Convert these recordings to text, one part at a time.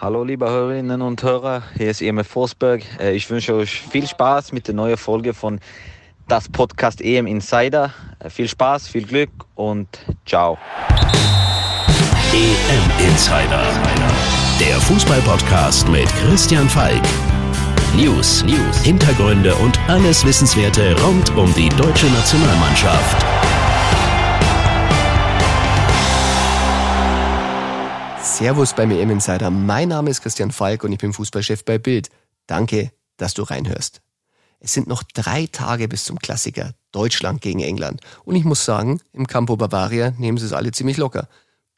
Hallo liebe Hörerinnen und Hörer, hier ist EMF Forsberg. Äh, ich wünsche euch viel Spaß mit der neuen Folge von das Podcast EM Insider. Äh, viel Spaß, viel Glück und ciao. EM Insider, der Fußballpodcast mit Christian Falk. News, News, Hintergründe und alles Wissenswerte rund um die deutsche Nationalmannschaft. Servus beim EM Insider. Mein Name ist Christian Falk und ich bin Fußballchef bei Bild. Danke, dass du reinhörst. Es sind noch drei Tage bis zum Klassiker Deutschland gegen England. Und ich muss sagen, im Campo Bavaria nehmen sie es alle ziemlich locker.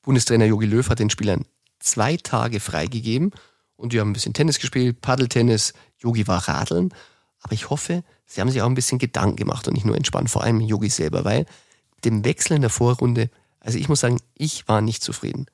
Bundestrainer Jogi Löw hat den Spielern zwei Tage freigegeben und die haben ein bisschen Tennis gespielt, Paddeltennis, Yogi war Radeln. Aber ich hoffe, sie haben sich auch ein bisschen Gedanken gemacht und nicht nur entspannt, vor allem Yogi selber, weil dem Wechsel in der Vorrunde, also ich muss sagen, ich war nicht zufrieden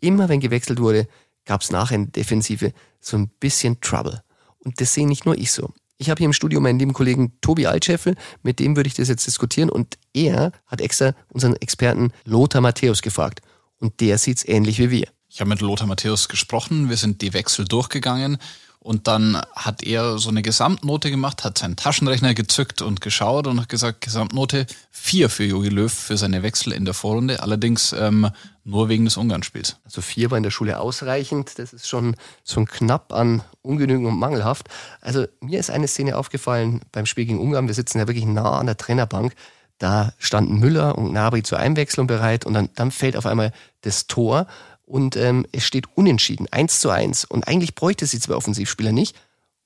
immer wenn gewechselt wurde, gab es nachher in der Defensive so ein bisschen Trouble. Und das sehe nicht nur ich so. Ich habe hier im Studio meinen lieben Kollegen Tobi Altscheffel, mit dem würde ich das jetzt diskutieren und er hat extra unseren Experten Lothar Matthäus gefragt und der sieht es ähnlich wie wir. Ich habe mit Lothar Matthäus gesprochen, wir sind die Wechsel durchgegangen und dann hat er so eine Gesamtnote gemacht, hat seinen Taschenrechner gezückt und geschaut und hat gesagt, Gesamtnote 4 für Jogi Löw für seine Wechsel in der Vorrunde, allerdings ähm, nur wegen des Ungarnspiels. Also 4 war in der Schule ausreichend, das ist schon, schon knapp an ungenügend und mangelhaft. Also mir ist eine Szene aufgefallen beim Spiel gegen Ungarn, wir sitzen ja wirklich nah an der Trainerbank, da standen Müller und Nabri zur Einwechslung bereit und dann, dann fällt auf einmal das Tor und ähm, es steht unentschieden, eins zu eins. Und eigentlich bräuchte sie zwei Offensivspieler nicht.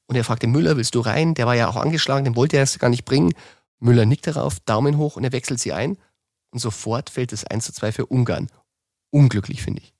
Und er fragte Müller, willst du rein? Der war ja auch angeschlagen, den wollte er erst gar nicht bringen. Müller nickt darauf, Daumen hoch und er wechselt sie ein. Und sofort fällt es 1 zu 2 für Ungarn. Unglücklich, finde ich.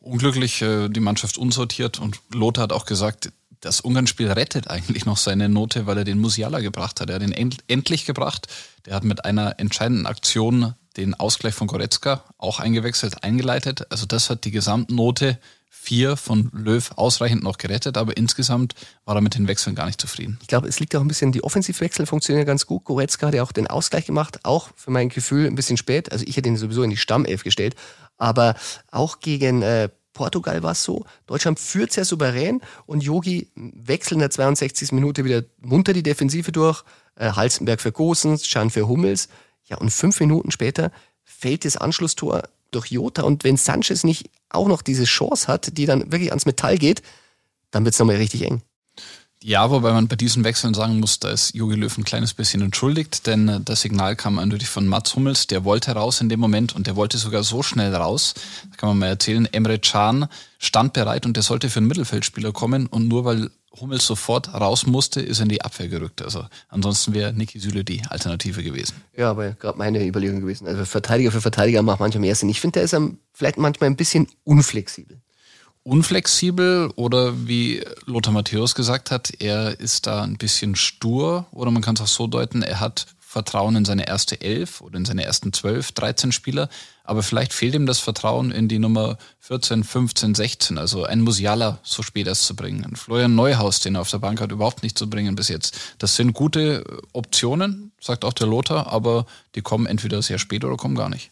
Unglücklich, äh, die Mannschaft unsortiert und Lothar hat auch gesagt, das Ungarn-Spiel rettet eigentlich noch seine Note, weil er den Musiala gebracht hat. Er hat ihn end endlich gebracht. Der hat mit einer entscheidenden Aktion den Ausgleich von Goretzka auch eingewechselt, eingeleitet. Also das hat die Gesamtnote 4 von Löw ausreichend noch gerettet, aber insgesamt war er mit den Wechseln gar nicht zufrieden. Ich glaube, es liegt auch ein bisschen, die Offensivwechsel funktionieren ganz gut. Goretzka hat ja auch den Ausgleich gemacht, auch für mein Gefühl ein bisschen spät. Also ich hätte ihn sowieso in die Stammelf gestellt, aber auch gegen äh, Portugal war es so. Deutschland führt sehr souverän und Yogi wechselt in der 62. Minute wieder munter die Defensive durch. Äh, Halstenberg für Gosens, Schan für Hummels. Ja, und fünf Minuten später fällt das Anschlusstor durch Jota. Und wenn Sanchez nicht auch noch diese Chance hat, die dann wirklich ans Metall geht, dann wird es nochmal richtig eng. Ja, wobei man bei diesen Wechseln sagen muss, da ist Jogi Löw ein kleines bisschen entschuldigt, denn äh, das Signal kam eindeutig von Mats Hummels, der wollte raus in dem Moment und der wollte sogar so schnell raus. Da kann man mal erzählen, Emre Can stand bereit und der sollte für einen Mittelfeldspieler kommen und nur weil Hummels sofort raus musste, ist in die Abwehr gerückt. Also ansonsten wäre Niki Süle die Alternative gewesen. Ja, aber gerade meine Überlegung gewesen. Also Verteidiger für Verteidiger macht manchmal mehr Sinn. Ich finde, der ist vielleicht manchmal ein bisschen unflexibel. Unflexibel oder wie Lothar Matthäus gesagt hat, er ist da ein bisschen stur oder man kann es auch so deuten, er hat Vertrauen in seine erste Elf oder in seine ersten zwölf, 13 Spieler, aber vielleicht fehlt ihm das Vertrauen in die Nummer 14, 15, 16, also ein Musiala so spät erst zu bringen. Ein Florian Neuhaus, den er auf der Bank hat, überhaupt nicht zu bringen bis jetzt. Das sind gute Optionen, sagt auch der Lothar, aber die kommen entweder sehr spät oder kommen gar nicht.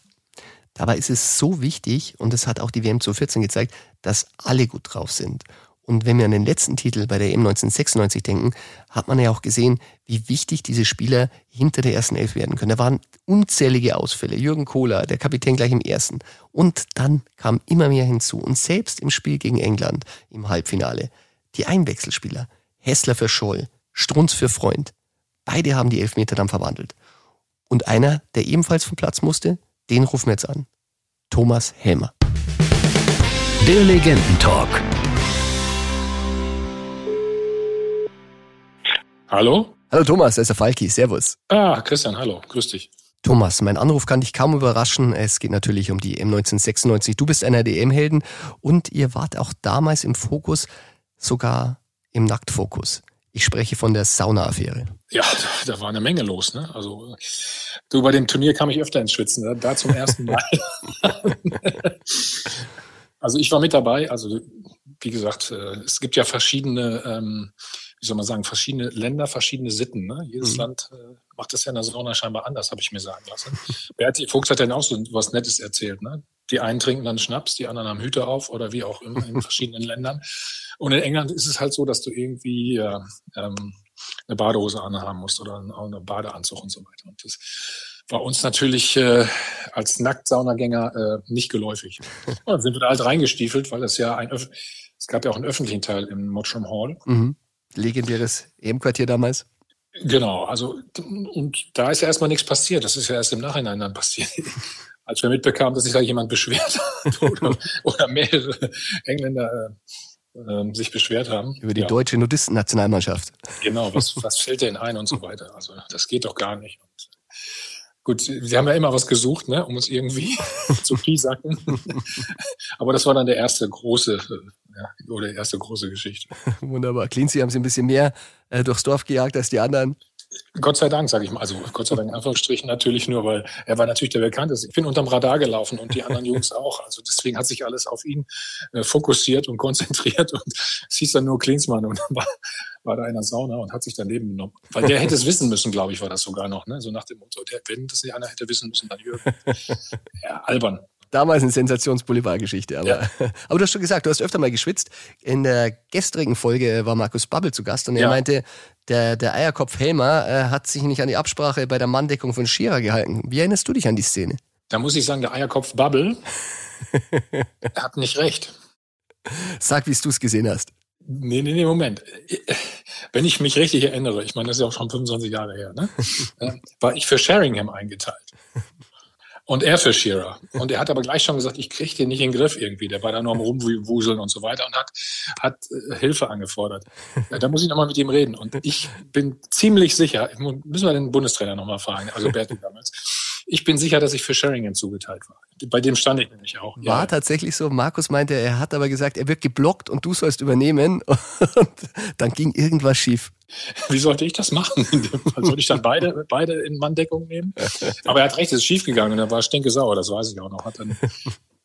Dabei ist es so wichtig, und das hat auch die WM 2014 gezeigt, dass alle gut drauf sind. Und wenn wir an den letzten Titel bei der EM 1996 denken, hat man ja auch gesehen, wie wichtig diese Spieler hinter der ersten Elf werden können. Da waren unzählige Ausfälle. Jürgen Kohler, der Kapitän gleich im ersten. Und dann kam immer mehr hinzu. Und selbst im Spiel gegen England im Halbfinale, die Einwechselspieler, Hessler für Scholl, Strunz für Freund, beide haben die Elfmeter dann verwandelt. Und einer, der ebenfalls vom Platz musste, den rufen wir jetzt an. Thomas Helmer. Der Legendentalk. Hallo? Hallo Thomas, das ist der Falki. Servus. Ah, Christian, hallo. Grüß dich. Thomas, mein Anruf kann dich kaum überraschen. Es geht natürlich um die M1996. Du bist einer der EM-Helden und ihr wart auch damals im Fokus, sogar im Nacktfokus. Ich spreche von der Sauna-Affäre. Ja, da, da, war eine Menge los. Ne? Also du, bei dem Turnier kam ich öfter ins Schwitzen, ne? da zum ersten Mal. also ich war mit dabei. Also wie gesagt, äh, es gibt ja verschiedene ähm, wie soll man sagen, verschiedene Länder, verschiedene Sitten. Ne? Jedes mhm. Land äh, macht das ja in der Sauna scheinbar anders, habe ich mir sagen lassen. Berti Fuchs hat dann auch so was Nettes erzählt. Ne? Die einen trinken dann Schnaps, die anderen haben Hüte auf oder wie auch immer in verschiedenen Ländern. Und in England ist es halt so, dass du irgendwie äh, ähm, eine Badehose anhaben musst oder eine Badeanzug und so weiter. Und das war uns natürlich äh, als Nacktsaunagänger äh, nicht geläufig. Und dann sind wir da halt reingestiefelt, weil das ja ein Öf es gab ja auch einen öffentlichen Teil im Mottram Hall. Mhm. Legendäres EM-Quartier damals. Genau, also und da ist ja erstmal nichts passiert. Das ist ja erst im Nachhinein dann passiert. Als wir mitbekamen, dass sich da jemand beschwert hat oder, oder mehrere Engländer äh, äh, sich beschwert haben. Über die ja. deutsche Nudisten-Nationalmannschaft. Genau, was, was fällt denn ein und so weiter. Also das geht doch gar nicht. Und, Gut, sie haben ja immer was gesucht, ne, um uns irgendwie zu piesacken. Aber das war dann der erste große, ja, oder erste große Geschichte. Wunderbar. Cleansy haben sie ein bisschen mehr äh, durchs Dorf gejagt als die anderen. Gott sei Dank, sage ich mal. Also Gott sei Dank in Anführungsstrichen natürlich nur, weil er war natürlich der Bekannteste. Ich bin unterm Radar gelaufen und die anderen Jungs auch. Also deswegen hat sich alles auf ihn äh, fokussiert und konzentriert und es hieß dann nur Klinsmann und dann war, war da in der Sauna und hat sich daneben genommen. Weil der hätte es wissen müssen, glaube ich, war das sogar noch. Ne? So nach dem Motto, der, wenn das nicht einer hätte wissen müssen, dann Jürgen. Ja, albern. Damals eine Sensationsboulevardgeschichte. Aber, ja. aber du hast schon gesagt, du hast öfter mal geschwitzt. In der gestrigen Folge war Markus Babbel zu Gast und er ja. meinte, der, der Eierkopf Helmer äh, hat sich nicht an die Absprache bei der Manndeckung von Scherer gehalten. Wie erinnerst du dich an die Szene? Da muss ich sagen, der Eierkopf Babbel hat nicht recht. Sag, wie du es gesehen hast. Nee, nee, nee, Moment. Wenn ich mich richtig erinnere, ich meine, das ist ja auch schon 25 Jahre her, ne? Äh, war ich für Sheringham eingeteilt und er für Shearer. Und er hat aber gleich schon gesagt, ich kriege den nicht in den Griff irgendwie. Der war da nur am Rumwuseln und so weiter und hat, hat äh, Hilfe angefordert. Ja, da muss ich nochmal mit ihm reden. Und ich bin ziemlich sicher, müssen wir den Bundestrainer nochmal fragen, also Berti damals. Ich bin sicher, dass ich für Sheringham zugeteilt war. Bei dem stand ich nämlich auch. War ja. tatsächlich so. Markus meinte, er hat aber gesagt, er wird geblockt und du sollst übernehmen. Und dann ging irgendwas schief. Wie sollte ich das machen? Sollte ich dann beide, beide in Manndeckung nehmen? Aber er hat recht, es ist schiefgegangen und er war stinkesauer, das weiß ich auch noch. Hat dann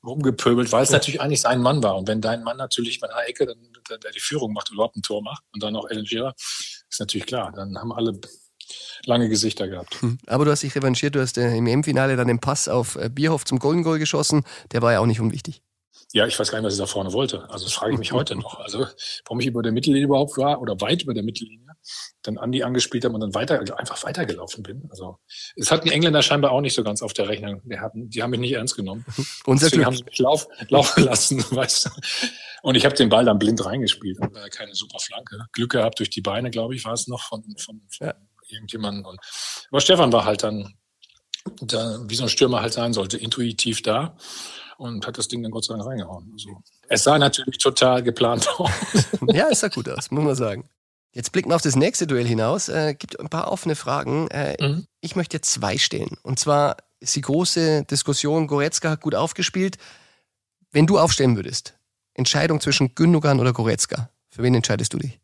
rumgepöbelt, weil es natürlich eigentlich sein Mann war. Und wenn dein Mann natürlich bei einer Ecke, dann, der die Führung macht, überhaupt ein Tor macht und dann noch Ellen Shearer, ist natürlich klar. Dann haben alle lange Gesichter gehabt. Hm. Aber du hast dich revanchiert, du hast äh, im EM-Finale dann den Pass auf äh, Bierhoff zum Golden Goal geschossen. Der war ja auch nicht unwichtig. Ja, ich weiß gar nicht, was ich da vorne wollte. Also das frage ich mich heute noch. Also warum ich über der Mittellinie überhaupt war oder weit über der Mittellinie, dann Andi angespielt habe und dann weiter, einfach weitergelaufen bin. Also es hatten die Engländer scheinbar auch nicht so ganz auf der Rechnung. Die, hatten, die haben mich nicht ernst genommen. Und deswegen haben sie mich lauf, laufen lassen, weißt du. Und ich habe den Ball dann blind reingespielt. Und war keine super Flanke. Glück gehabt durch die Beine, glaube ich, war es noch von, von, von ja. Irgendjemandem. Und, aber Stefan war halt dann, da, wie so ein Stürmer halt sein sollte, intuitiv da und hat das Ding dann Gott sei Dank reingehauen. Also, es sah natürlich total geplant aus. ja, es sah gut aus, muss man sagen. Jetzt blicken wir auf das nächste Duell hinaus. Äh, gibt ein paar offene Fragen. Äh, mhm. Ich möchte zwei stellen. Und zwar ist die große Diskussion, Goretzka hat gut aufgespielt. Wenn du aufstellen würdest, Entscheidung zwischen Gündogan oder Goretzka, für wen entscheidest du dich?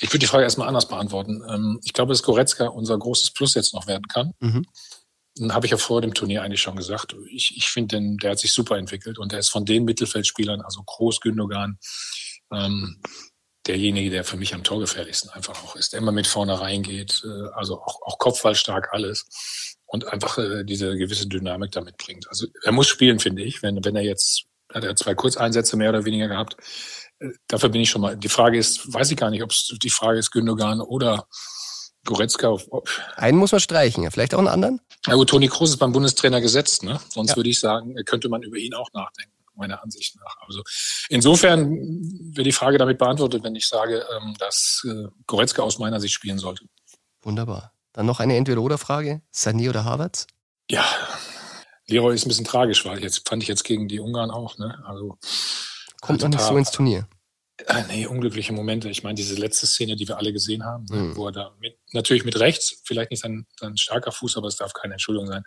Ich würde die Frage erstmal anders beantworten. Ähm, ich glaube, dass Goretzka unser großes Plus jetzt noch werden kann. Mhm habe ich ja vor dem Turnier eigentlich schon gesagt. Ich, ich finde, der hat sich super entwickelt und der ist von den Mittelfeldspielern, also Groß, Gündogan, ähm, derjenige, der für mich am torgefährlichsten einfach auch ist, der immer mit vorne reingeht, äh, also auch, auch kopfballstark alles und einfach äh, diese gewisse Dynamik damit bringt. Also er muss spielen, finde ich, wenn, wenn er jetzt, hat er zwei Kurzeinsätze mehr oder weniger gehabt. Äh, dafür bin ich schon mal. Die Frage ist, weiß ich gar nicht, ob es die Frage ist Gündogan oder Goretzka. Einen muss man streichen, vielleicht auch einen anderen? Ja gut, Toni Kroos ist beim Bundestrainer gesetzt, ne? Sonst ja. würde ich sagen, könnte man über ihn auch nachdenken, meiner Ansicht nach. Also insofern wird die Frage damit beantwortet, wenn ich sage, ähm, dass äh, Goretzka aus meiner Sicht spielen sollte. Wunderbar. Dann noch eine Entweder-Oder-Frage. Sané oder Havertz? Ja, Leroy ist ein bisschen tragisch, weil jetzt fand ich jetzt gegen die Ungarn auch, ne? Also kommt noch nicht so ins Turnier. Äh, nee, unglückliche Momente. Ich meine, diese letzte Szene, die wir alle gesehen haben, mhm. wo er da mit, natürlich mit rechts, vielleicht nicht sein, sein starker Fuß, aber es darf keine Entschuldigung sein.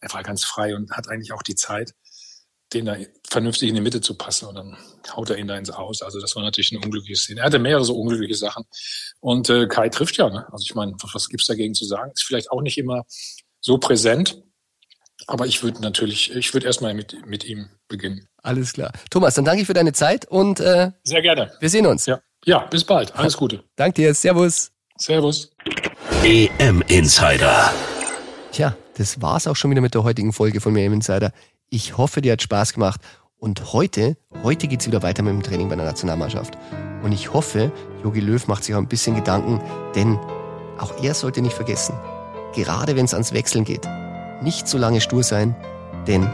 Er war ganz frei und hat eigentlich auch die Zeit, den da vernünftig in die Mitte zu passen und dann haut er ihn da ins Aus. Also das war natürlich eine unglückliche Szene. Er hatte mehrere so unglückliche Sachen. Und äh, Kai trifft ja, ne? Also ich meine, was, was gibt's dagegen zu sagen? Ist vielleicht auch nicht immer so präsent, aber ich würde natürlich, ich würde erstmal mit, mit ihm beginnen. Alles klar. Thomas, dann danke ich für deine Zeit und äh, sehr gerne. Wir sehen uns. Ja, ja bis bald. Alles Gute. Danke dir. Servus. Servus. EM Insider. Tja, das war's auch schon wieder mit der heutigen Folge von EM Insider. Ich hoffe, dir hat Spaß gemacht. Und heute, heute geht's wieder weiter mit dem Training bei der Nationalmannschaft. Und ich hoffe, Jogi Löw macht sich auch ein bisschen Gedanken, denn auch er sollte nicht vergessen, gerade wenn es ans Wechseln geht, nicht so lange stur sein, denn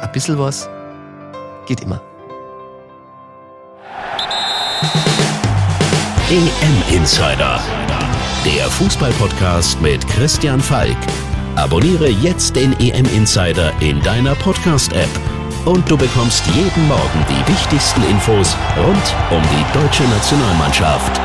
ein bisschen was geht immer. EM Insider, der Fußballpodcast mit Christian Falk. Abonniere jetzt den EM Insider in deiner Podcast-App und du bekommst jeden Morgen die wichtigsten Infos rund um die deutsche Nationalmannschaft.